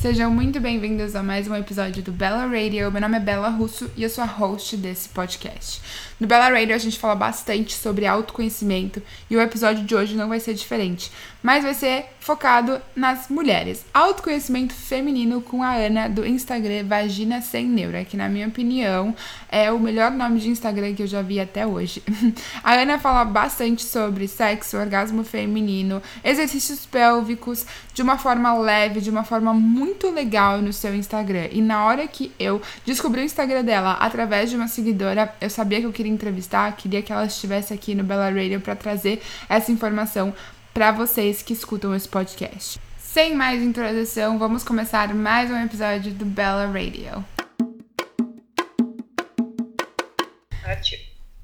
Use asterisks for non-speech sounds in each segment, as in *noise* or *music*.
Sejam muito bem-vindos a mais um episódio do Bella Radio. Meu nome é Bela Russo e eu sou a host desse podcast. No Bella Radio a gente fala bastante sobre autoconhecimento e o episódio de hoje não vai ser diferente, mas vai ser focado nas mulheres. Autoconhecimento feminino com a Ana do Instagram Vagina Sem Neura, que na minha opinião é o melhor nome de Instagram que eu já vi até hoje. *laughs* A Ana fala bastante sobre sexo, orgasmo feminino, exercícios pélvicos de uma forma leve, de uma forma muito legal no seu Instagram. E na hora que eu descobri o Instagram dela através de uma seguidora, eu sabia que eu queria entrevistar, queria que ela estivesse aqui no Bella Radio para trazer essa informação para vocês que escutam esse podcast. Sem mais introdução, vamos começar mais um episódio do Bella Radio.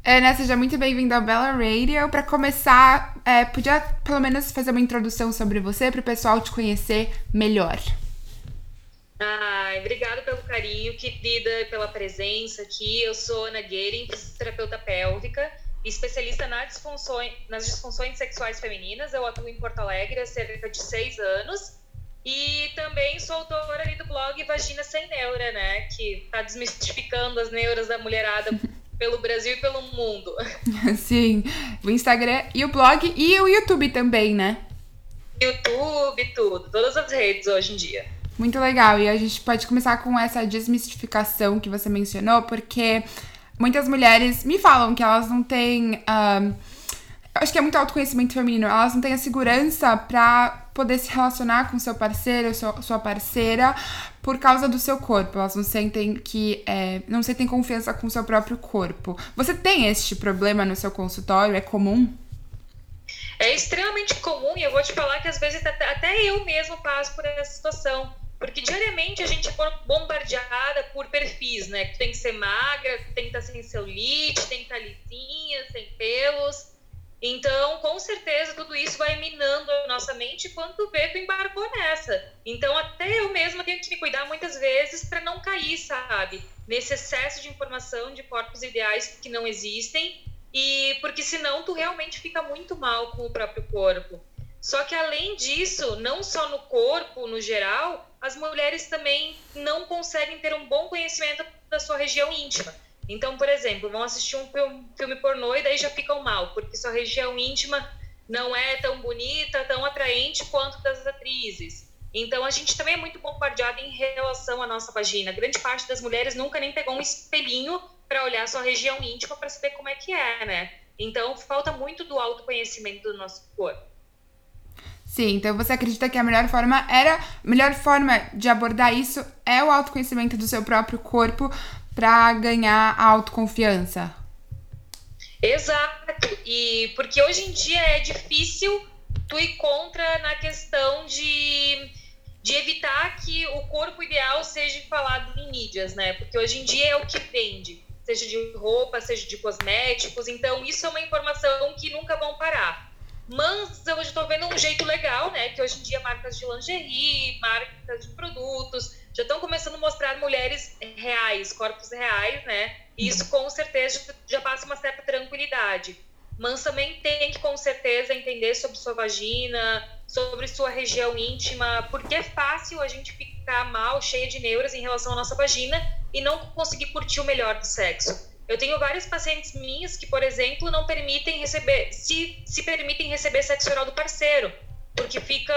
Ana, seja muito bem-vinda ao Bella Radio. Para começar, é, podia pelo menos fazer uma introdução sobre você para o pessoal te conhecer melhor. Ai, obrigada pelo carinho, querida, pela presença aqui. Eu sou Ana Guerin, terapeuta pélvica, especialista nas disfunções, nas disfunções sexuais femininas. Eu atuo em Porto Alegre há cerca de seis anos. E também sou autora ali do blog Vagina Sem Neura, né? Que está desmistificando as neuras da mulherada *laughs* pelo Brasil e pelo mundo. *laughs* Sim, o Instagram e o blog e o YouTube também, né? YouTube, tudo, todas as redes hoje em dia. Muito legal. E a gente pode começar com essa desmistificação que você mencionou, porque muitas mulheres me falam que elas não têm. Uh, acho que é muito autoconhecimento feminino. Elas não têm a segurança para poder se relacionar com seu parceiro, sua, sua parceira, por causa do seu corpo. Elas não sentem que. É, não sentem confiança com o seu próprio corpo. Você tem este problema no seu consultório? É comum? É extremamente comum e eu vou te falar que às vezes até eu mesmo passo por essa situação porque diariamente a gente é bombardeada por perfis, né? Que tem que ser magra, tem que estar sem celulite, tem que estar lisinha, sem pelos. Então, com certeza, tudo isso vai minando a nossa mente quando vê que embarcou nessa. Então, até eu mesma tenho que me cuidar muitas vezes para não cair, sabe? Nesse excesso de informação de corpos ideais que não existem. E porque senão tu realmente fica muito mal com o próprio corpo. Só que além disso, não só no corpo, no geral, as mulheres também não conseguem ter um bom conhecimento da sua região íntima. Então, por exemplo, vão assistir um filme pornô e daí já ficam mal, porque sua região íntima não é tão bonita, tão atraente quanto das atrizes. Então, a gente também é muito bombardeado em relação à nossa vagina. Grande parte das mulheres nunca nem pegou um espelhinho para olhar sua região íntima para saber como é que é, né? Então, falta muito do autoconhecimento do nosso corpo. Sim, então você acredita que a melhor forma era, melhor forma de abordar isso é o autoconhecimento do seu próprio corpo para ganhar a autoconfiança. Exato. E porque hoje em dia é difícil tu ir contra na questão de, de evitar que o corpo ideal seja falado em mídias, né? Porque hoje em dia é o que vende, seja de roupa, seja de cosméticos. Então isso é uma informação que nunca vão parar. Mas eu estou vendo um jeito legal, né? Que hoje em dia marcas de lingerie, marcas de produtos, já estão começando a mostrar mulheres reais, corpos reais, né? E isso com certeza já passa uma certa tranquilidade. Mas também tem que com certeza entender sobre sua vagina, sobre sua região íntima, porque é fácil a gente ficar mal, cheia de neuras em relação à nossa vagina e não conseguir curtir o melhor do sexo. Eu tenho várias pacientes minhas que, por exemplo, não permitem receber, se, se permitem receber sexo oral do parceiro, porque ficam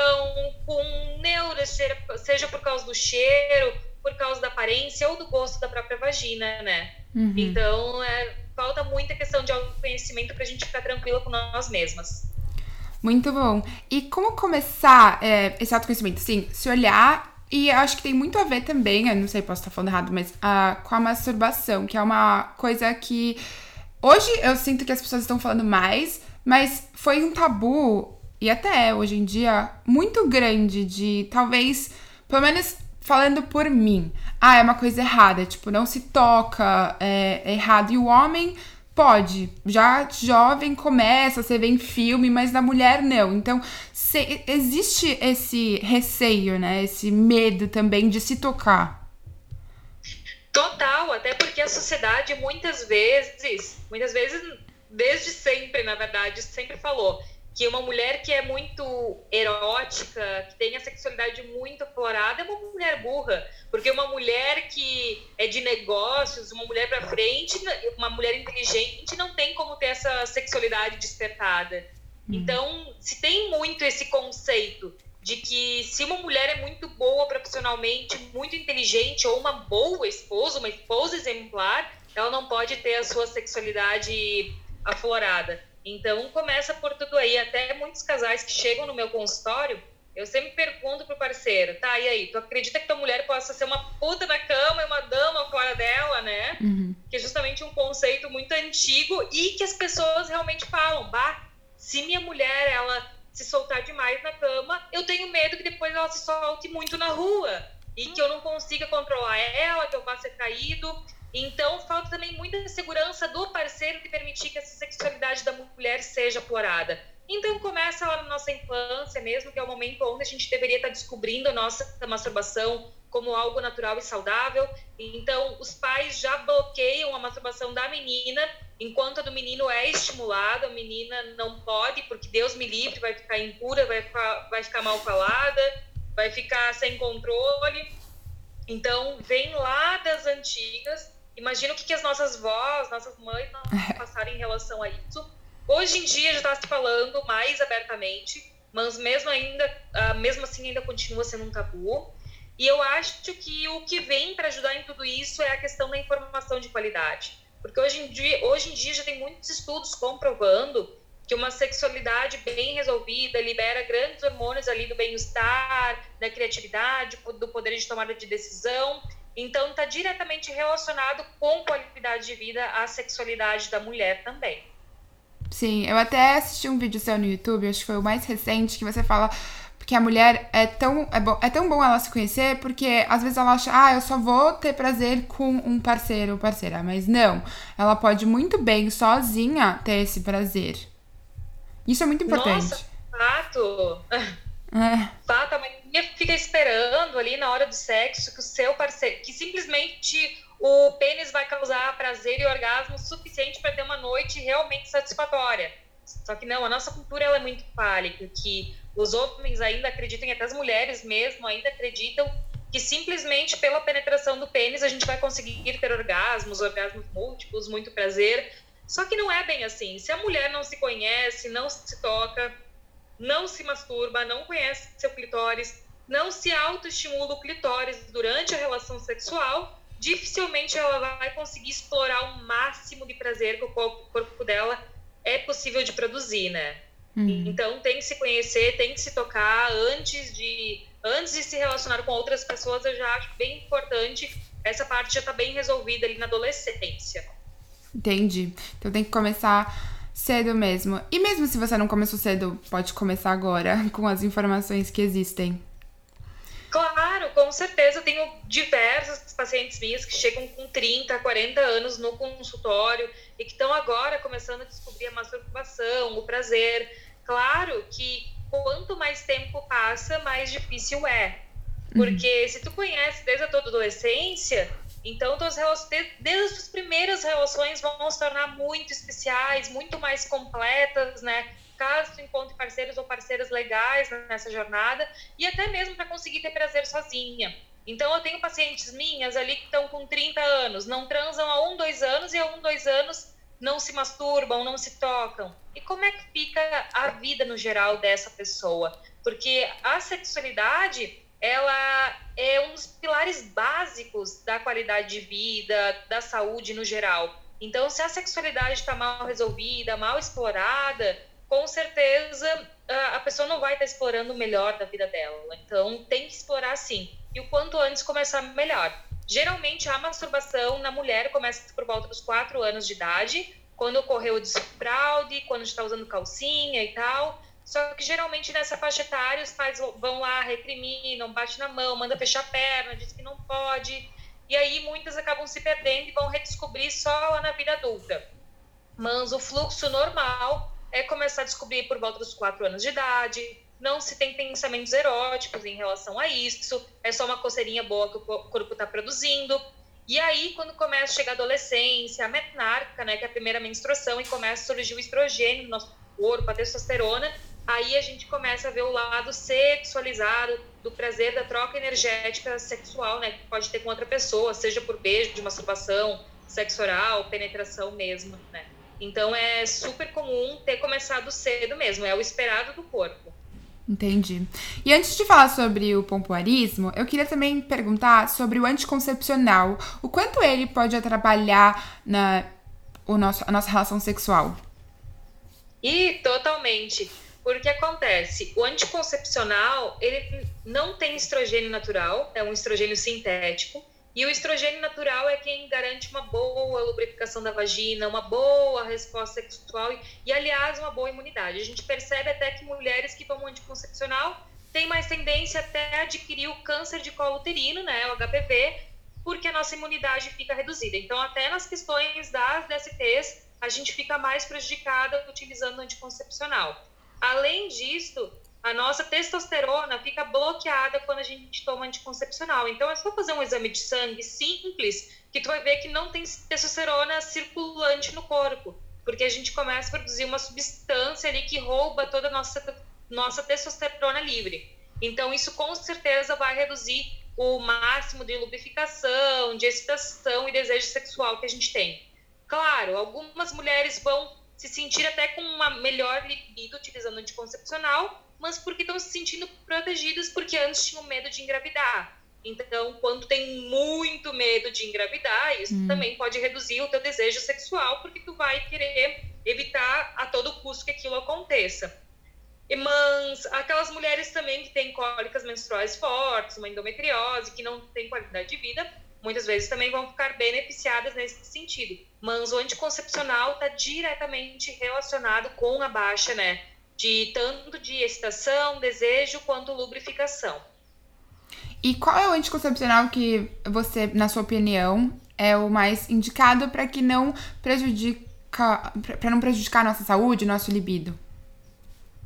com neuras, seja por causa do cheiro, por causa da aparência ou do gosto da própria vagina, né? Uhum. Então, é, falta muita questão de autoconhecimento para a gente ficar tranquila com nós mesmas. Muito bom. E como começar é, esse autoconhecimento? Sim, se olhar e acho que tem muito a ver também, eu não sei, posso estar falando errado, mas uh, com a masturbação, que é uma coisa que hoje eu sinto que as pessoas estão falando mais, mas foi um tabu, e até é hoje em dia, muito grande de talvez, pelo menos falando por mim, ah, é uma coisa errada, tipo, não se toca, é, é errado. E o homem Pode. Já jovem começa, você vê em filme, mas na mulher não. Então, se, existe esse receio, né? Esse medo também de se tocar. Total, até porque a sociedade muitas vezes, muitas vezes, desde sempre, na verdade, sempre falou que uma mulher que é muito erótica, que tem a sexualidade muito aflorada, é uma mulher burra. Porque uma mulher que é de negócios, uma mulher para frente, uma mulher inteligente, não tem como ter essa sexualidade despertada. Uhum. Então, se tem muito esse conceito de que se uma mulher é muito boa profissionalmente, muito inteligente, ou uma boa esposa, uma esposa exemplar, ela não pode ter a sua sexualidade aflorada. Então começa por tudo aí. Até muitos casais que chegam no meu consultório, eu sempre pergunto pro parceiro, tá, e aí, tu acredita que tua mulher possa ser uma puta na cama e uma dama fora dela, né? Uhum. Que é justamente um conceito muito antigo e que as pessoas realmente falam, bah, se minha mulher, ela se soltar demais na cama, eu tenho medo que depois ela se solte muito na rua e que eu não consiga controlar ela, que eu vá ser traído. Então, falta também muita segurança do parceiro de permitir que essa sexualidade da mulher seja explorada. Então, começa lá na nossa infância mesmo, que é o momento onde a gente deveria estar descobrindo a nossa masturbação como algo natural e saudável. Então, os pais já bloqueiam a masturbação da menina, enquanto a do menino é estimulada, a menina não pode, porque Deus me livre, vai ficar impura, vai ficar, vai ficar mal falada, vai ficar sem controle. Então, vem lá das antigas Imagina o que, que as nossas vós, nossas mães não *laughs* passaram em relação a isso. Hoje em dia já está se falando mais abertamente, mas mesmo ainda, uh, mesmo assim ainda continua sendo um tabu. E eu acho que o que vem para ajudar em tudo isso é a questão da informação de qualidade. Porque hoje em dia, hoje em dia já tem muitos estudos comprovando que uma sexualidade bem resolvida libera grandes hormônios ali do bem-estar, da criatividade, do poder de tomada de decisão então, está diretamente relacionado com qualidade de vida a sexualidade da mulher também. Sim, eu até assisti um vídeo seu no YouTube, acho que foi o mais recente, que você fala que a mulher é tão, é, bom, é tão bom ela se conhecer, porque às vezes ela acha, ah, eu só vou ter prazer com um parceiro ou parceira. Mas não, ela pode muito bem, sozinha, ter esse prazer. Isso é muito importante. Nossa, fato! É. Fato, a mãe fica esperando ali na hora do sexo que o seu parceiro, que simplesmente o pênis vai causar prazer e orgasmo suficiente para ter uma noite realmente satisfatória. Só que não, a nossa cultura ela é muito fálica, que os homens ainda acreditam, e até as mulheres mesmo ainda acreditam que simplesmente pela penetração do pênis a gente vai conseguir ter orgasmos, orgasmos múltiplos, muito prazer. Só que não é bem assim. Se a mulher não se conhece, não se toca, não se masturba, não conhece seu clitóris, não se autoestimula o clitóris durante a relação sexual, dificilmente ela vai conseguir explorar o máximo de prazer que o corpo dela é possível de produzir, né? Uhum. Então tem que se conhecer, tem que se tocar antes de antes de se relacionar com outras pessoas. Eu já acho bem importante essa parte já está bem resolvida ali na adolescência. Entendi. Então tem que começar Cedo mesmo. E mesmo se você não começou cedo, pode começar agora *laughs* com as informações que existem. Claro, com certeza. Tenho diversos pacientes minhas que chegam com 30, 40 anos no consultório e que estão agora começando a descobrir a masturbação, o prazer. Claro que quanto mais tempo passa, mais difícil é. Uhum. Porque uhum. se tu conhece desde a tua adolescência, então, desde as primeiras relações vão se tornar muito especiais, muito mais completas, né? Caso tu encontre parceiros ou parceiras legais nessa jornada, e até mesmo para conseguir ter prazer sozinha. Então, eu tenho pacientes minhas ali que estão com 30 anos, não transam há um, dois anos, e há um, dois anos não se masturbam, não se tocam. E como é que fica a vida no geral dessa pessoa? Porque a sexualidade ela é um dos pilares básicos da qualidade de vida, da saúde no geral. Então, se a sexualidade está mal resolvida, mal explorada, com certeza a pessoa não vai estar explorando o melhor da vida dela. Então, tem que explorar sim. E o quanto antes começar, melhor. Geralmente, a masturbação na mulher começa por volta dos 4 anos de idade, quando ocorreu o desfraude, quando está usando calcinha e tal. Só que geralmente nessa faixa etária os pais vão lá, recriminam, bate na mão, manda fechar a perna, diz que não pode. E aí muitas acabam se perdendo e vão redescobrir só lá na vida adulta. Mas o fluxo normal é começar a descobrir por volta dos 4 anos de idade, não se tem pensamentos eróticos em relação a isso, é só uma coceirinha boa que o corpo está produzindo. E aí, quando começa a chegar a adolescência, a menarca, né, que é a primeira menstruação, e começa a surgir o estrogênio no nosso corpo, a testosterona, aí a gente começa a ver o lado sexualizado do prazer da troca energética sexual, né, que pode ter com outra pessoa, seja por beijo, de masturbação, sexo oral, penetração mesmo, né. Então é super comum ter começado cedo mesmo, é o esperado do corpo. Entendi. E antes de falar sobre o pompoarismo, eu queria também perguntar sobre o anticoncepcional. O quanto ele pode atrapalhar na o nosso, a nossa relação sexual? E totalmente. Porque acontece, o anticoncepcional, ele não tem estrogênio natural, é um estrogênio sintético, e o estrogênio natural é quem garante uma boa lubrificação da vagina, uma boa resposta sexual e, e aliás, uma boa imunidade. A gente percebe até que mulheres que tomam anticoncepcional têm mais tendência até a adquirir o câncer de colo uterino, né, o HPV, porque a nossa imunidade fica reduzida. Então, até nas questões das DSTs, a gente fica mais prejudicada utilizando anticoncepcional. Além disso, a nossa testosterona fica bloqueada quando a gente toma anticoncepcional. Então, é só fazer um exame de sangue simples que tu vai ver que não tem testosterona circulante no corpo, porque a gente começa a produzir uma substância ali que rouba toda a nossa, nossa testosterona livre. Então, isso com certeza vai reduzir o máximo de lubrificação, de excitação e desejo sexual que a gente tem. Claro, algumas mulheres vão se sentir até com uma melhor libido utilizando anticoncepcional, mas porque estão se sentindo protegidas porque antes tinham medo de engravidar. Então, quando tem muito medo de engravidar, isso hum. também pode reduzir o teu desejo sexual, porque tu vai querer evitar a todo custo que aquilo aconteça. E, mas aquelas mulheres também que têm cólicas menstruais fortes, uma endometriose, que não tem qualidade de vida, muitas vezes também vão ficar beneficiadas nesse sentido. Mas o anticoncepcional está diretamente relacionado com a baixa, né? De tanto de excitação, desejo, quanto lubrificação. E qual é o anticoncepcional que você, na sua opinião, é o mais indicado para que não prejudica, para não prejudicar a nossa saúde, nosso libido?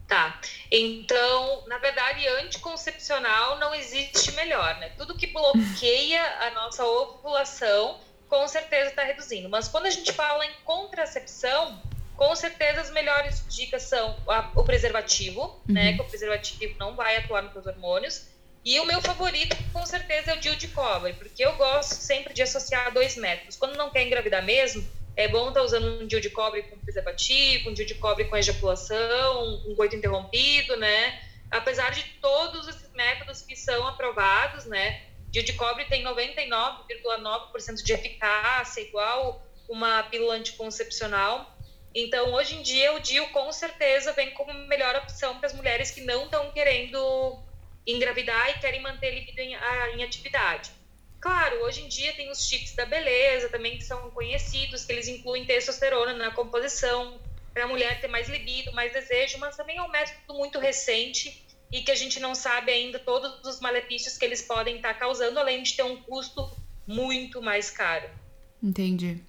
Tá. Então, na verdade, anticoncepcional não existe melhor, né? Tudo que bloqueia a nossa ovulação, com certeza está reduzindo. Mas quando a gente fala em contracepção, com certeza as melhores dicas são a, o preservativo, né? uhum. né? Que o preservativo não vai atuar nos hormônios. E o meu favorito, com certeza, é o DIU de cobre, porque eu gosto sempre de associar dois métodos. Quando não quer engravidar mesmo, é bom estar tá usando um DIU de cobre com preservativo, um DIU de cobre com ejaculação, um coito interrompido, né? Apesar de todos esses métodos que são aprovados, né? DIU de cobre tem 99,9% de eficácia, igual uma pílula anticoncepcional. Então, hoje em dia, o DIU com certeza vem como melhor opção para as mulheres que não estão querendo engravidar e querem manter a libido em, em atividade. Claro, hoje em dia tem os chips da beleza também que são conhecidos, que eles incluem testosterona na composição para a mulher ter mais libido, mais desejo, mas também é um método muito recente e que a gente não sabe ainda todos os malefícios que eles podem estar tá causando, além de ter um custo muito mais caro. Entendi.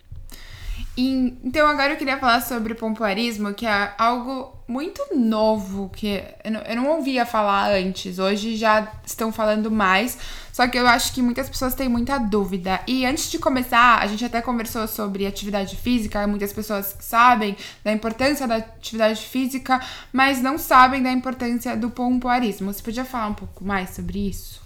E, então agora eu queria falar sobre pompoarismo, que é algo muito novo, que eu não, eu não ouvia falar antes. Hoje já estão falando mais, só que eu acho que muitas pessoas têm muita dúvida. E antes de começar, a gente até conversou sobre atividade física, muitas pessoas sabem da importância da atividade física, mas não sabem da importância do pompoarismo. Você podia falar um pouco mais sobre isso?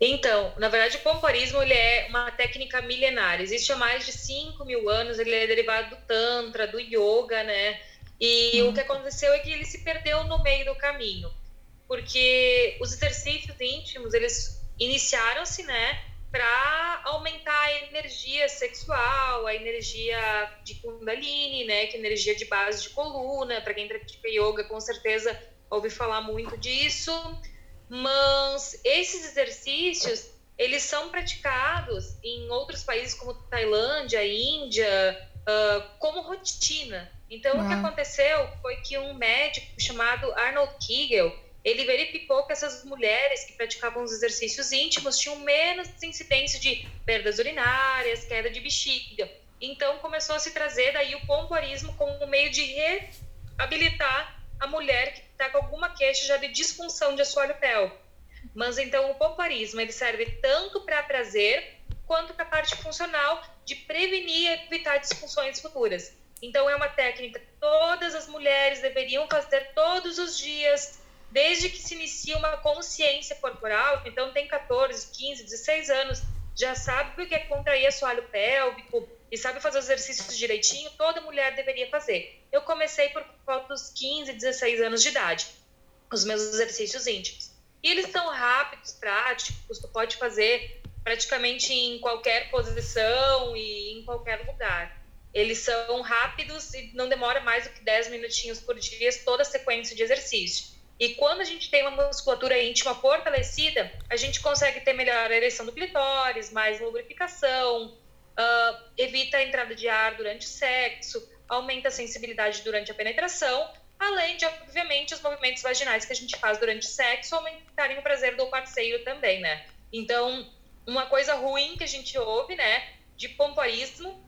Então, na verdade, o pompoarismo ele é uma técnica milenar. Existe há mais de 5 mil anos, ele é derivado do Tantra, do Yoga, né? E o que aconteceu é que ele se perdeu no meio do caminho. Porque os exercícios íntimos, eles iniciaram-se, né? Para aumentar a energia sexual, a energia de Kundalini, né? Que é energia de base de coluna. Para quem pratica yoga, com certeza ouve falar muito disso mas esses exercícios eles são praticados em outros países como Tailândia, Índia, uh, como rotina. Então, o que aconteceu foi que um médico chamado Arnold Kegel, ele verificou que essas mulheres que praticavam os exercícios íntimos tinham menos incidência de perdas urinárias, queda de bexiga. Então, começou a se trazer daí o pompoarismo como um meio de reabilitar a mulher que está com alguma queixa já de disfunção de assoalho pélvico. Mas então o pompoarismo ele serve tanto para prazer quanto para a parte funcional de prevenir e evitar disfunções futuras. Então é uma técnica todas as mulheres deveriam fazer todos os dias, desde que se inicia uma consciência corporal. Então, tem 14, 15, 16 anos, já sabe o que é contrair assoalho pélvico e sabe fazer os exercícios direitinho, toda mulher deveria fazer. Eu comecei por volta dos 15, 16 anos de idade, os meus exercícios íntimos. E eles são rápidos, práticos, tu pode fazer praticamente em qualquer posição e em qualquer lugar. Eles são rápidos e não demora mais do que 10 minutinhos por dia, toda a sequência de exercício. E quando a gente tem uma musculatura íntima fortalecida, a gente consegue ter melhor ereção do clitóris, mais lubrificação, uh, evita a entrada de ar durante o sexo, aumenta a sensibilidade durante a penetração, além de, obviamente, os movimentos vaginais que a gente faz durante o sexo aumentarem o prazer do parceiro também, né? Então, uma coisa ruim que a gente ouve, né, de pompoarismo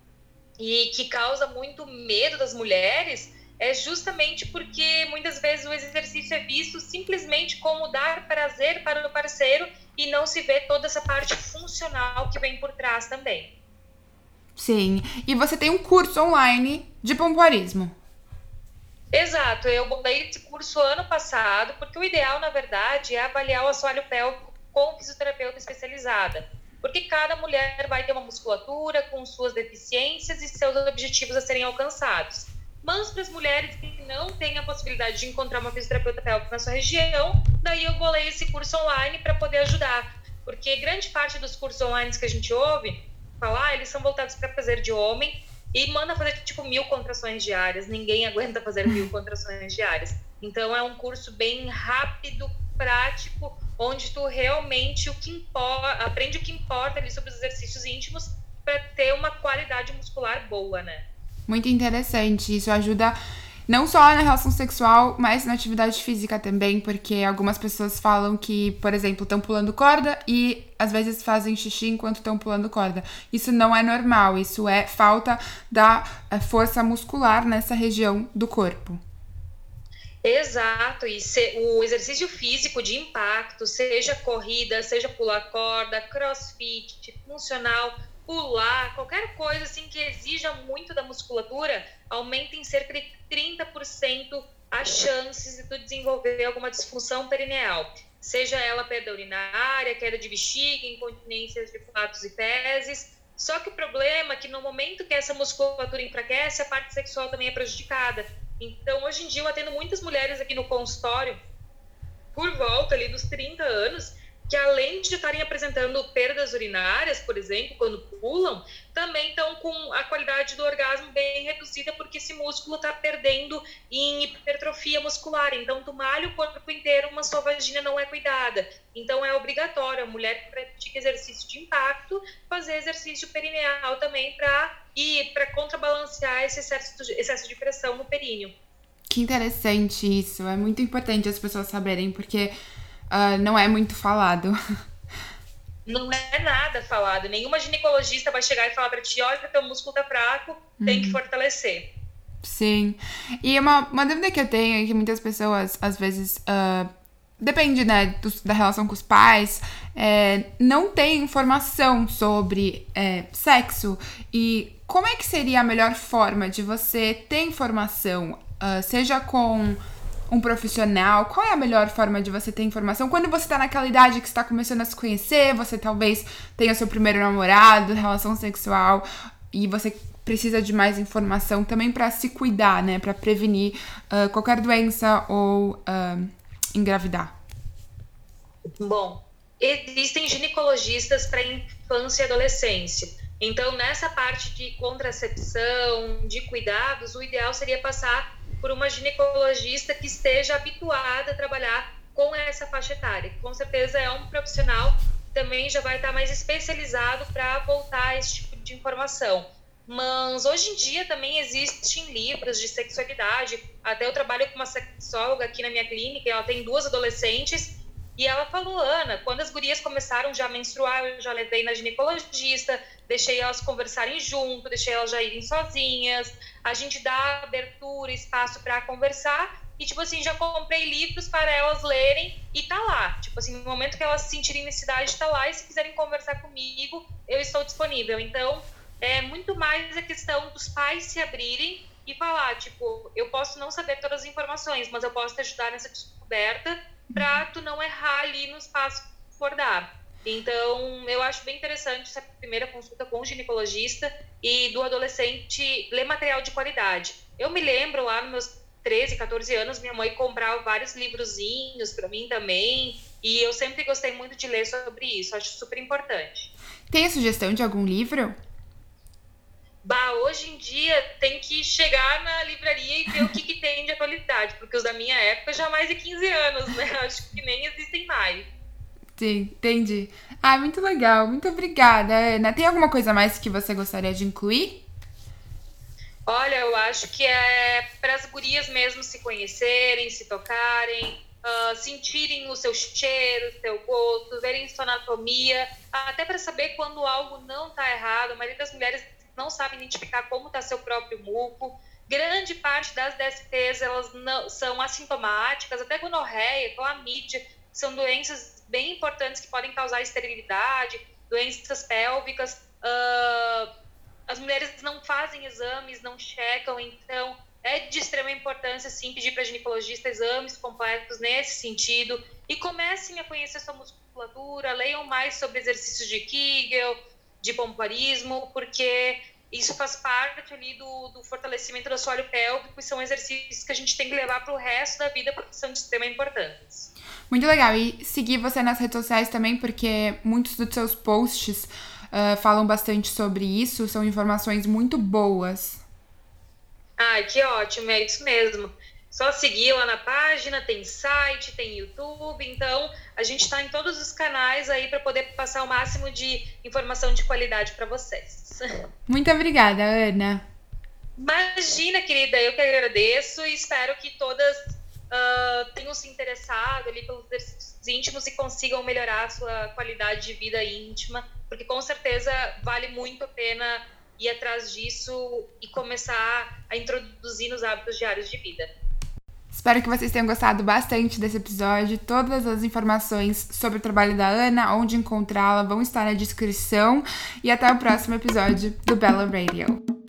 e que causa muito medo das mulheres é justamente porque muitas vezes o exercício é visto simplesmente como dar prazer para o parceiro e não se vê toda essa parte funcional que vem por trás também. Sim. E você tem um curso online de pompoarismo. Exato, eu botei esse curso ano passado, porque o ideal, na verdade, é avaliar o assoalho pélvico com fisioterapeuta especializada. Porque cada mulher vai ter uma musculatura com suas deficiências e seus objetivos a serem alcançados. Mas para as mulheres que não têm a possibilidade de encontrar uma fisioterapeuta pélvica na sua região, daí eu bolei esse curso online para poder ajudar. Porque grande parte dos cursos online que a gente ouve falar, eles são voltados para prazer de homem e manda fazer tipo mil contrações diárias. Ninguém *laughs* aguenta fazer mil contrações diárias. Então é um curso bem rápido, prático, onde tu realmente o que importa, aprende o que importa ali sobre os exercícios íntimos para ter uma qualidade muscular boa, né? Muito interessante. Isso ajuda não só na relação sexual, mas na atividade física também, porque algumas pessoas falam que, por exemplo, estão pulando corda e às vezes fazem xixi enquanto estão pulando corda. Isso não é normal, isso é falta da eh, força muscular nessa região do corpo. Exato, e se, o exercício físico de impacto, seja corrida, seja pular corda, crossfit, funcional, pular, qualquer coisa assim que exija muito da musculatura, aumenta em cerca de 30% as chances de tu desenvolver alguma disfunção perineal. Seja ela perda urinária, queda de bexiga, incontinência de fatos e fezes. Só que o problema é que no momento que essa musculatura enfraquece, a parte sexual também é prejudicada. Então, hoje em dia, eu atendo muitas mulheres aqui no consultório, por volta ali dos 30 anos, que além de estarem apresentando perdas urinárias, por exemplo, quando pulam, também estão com a qualidade do orgasmo bem reduzida, porque esse músculo está perdendo em hipertrofia muscular. Então, tu malha o corpo inteiro, mas sua vagina não é cuidada. Então, é obrigatório a mulher que pratica exercício de impacto fazer exercício perineal também para ir para contrabalancear esse excesso, de, excesso de pressão no períneo. Que interessante isso. É muito importante as pessoas saberem, porque uh, não é muito falado. Não é nada falado. Nenhuma ginecologista vai chegar e falar para ti: olha, teu músculo tá fraco, tem que uhum. fortalecer. Sim. E uma, uma dúvida que eu tenho é que muitas pessoas, às vezes, uh, depende né, do, da relação com os pais, é, não tem informação sobre é, sexo. E como é que seria a melhor forma de você ter informação, uh, seja com um profissional? Qual é a melhor forma de você ter informação? Quando você tá naquela idade que está começando a se conhecer, você talvez tenha seu primeiro namorado, relação sexual, e você precisa de mais informação também para se cuidar, né? Para prevenir uh, qualquer doença ou uh, engravidar. Bom, existem ginecologistas para infância e adolescência. Então, nessa parte de contracepção, de cuidados, o ideal seria passar por uma ginecologista que esteja habituada a trabalhar com essa faixa etária. Com certeza é um profissional também já vai estar mais especializado para voltar a esse tipo de informação. Mas hoje em dia também existem livros de sexualidade. Até eu trabalho com uma sexóloga aqui na minha clínica, ela tem duas adolescentes e ela falou, Ana, quando as gurias começaram já a menstruar, eu já levei na ginecologista, deixei elas conversarem junto, deixei elas já irem sozinhas, a gente dá abertura, espaço para conversar, e tipo assim, já comprei livros para elas lerem e tá lá. Tipo assim, no momento que elas se sentirem necessidade, tá lá, e se quiserem conversar comigo, eu estou disponível. Então, é muito mais a questão dos pais se abrirem e falar, tipo, eu posso não saber todas as informações, mas eu posso te ajudar nessa descoberta para tu não errar ali nos passos que for dar. Então, eu acho bem interessante essa primeira consulta com o ginecologista e do adolescente ler material de qualidade. Eu me lembro lá nos meus 13, 14 anos, minha mãe comprava vários livrozinhos para mim também, e eu sempre gostei muito de ler sobre isso, acho super importante. Tem a sugestão de algum livro? Hoje em dia tem que chegar na livraria e ver o que, que tem de atualidade, porque os da minha época já mais de 15 anos, né? *laughs* Acho que nem existem mais. Sim, entendi. Ah, muito legal. Muito obrigada, Ana. Tem alguma coisa mais que você gostaria de incluir? Olha, eu acho que é para as gurias mesmo se conhecerem, se tocarem, uh, sentirem o seu cheiro, o seu gosto, verem sua anatomia, até para saber quando algo não está errado. A maioria das mulheres não sabe identificar como está seu próprio muco. Grande parte das DSTs elas não, são assintomáticas, até gonorreia, clamídia, são doenças bem importantes que podem causar esterilidade, doenças pélvicas. Uh, as mulheres não fazem exames, não checam, então é de extrema importância, sim, pedir para ginecologista exames completos nesse sentido e comecem a conhecer sua musculatura, leiam mais sobre exercícios de Kegel, de pompoarismo, porque isso faz parte ali do, do fortalecimento do assoalho pélvico e são exercícios que a gente tem que levar para o resto da vida porque são de extrema importância. Muito legal. E seguir você nas redes sociais também, porque muitos dos seus posts uh, falam bastante sobre isso, são informações muito boas. Ah, que ótimo, é isso mesmo. Só seguir lá na página, tem site, tem YouTube, então a gente está em todos os canais aí para poder passar o máximo de informação de qualidade para vocês. *laughs* Muito obrigada, Ana. Imagina, querida, eu que agradeço e espero que todas uh, tenham se interessado ali pelos exercícios íntimos e consigam melhorar a sua qualidade de vida íntima, porque com certeza vale muito a pena ir atrás disso e começar a introduzir nos hábitos diários de vida. Espero que vocês tenham gostado bastante desse episódio. Todas as informações sobre o trabalho da Ana, onde encontrá-la, vão estar na descrição. E até o próximo episódio do Bella Radio.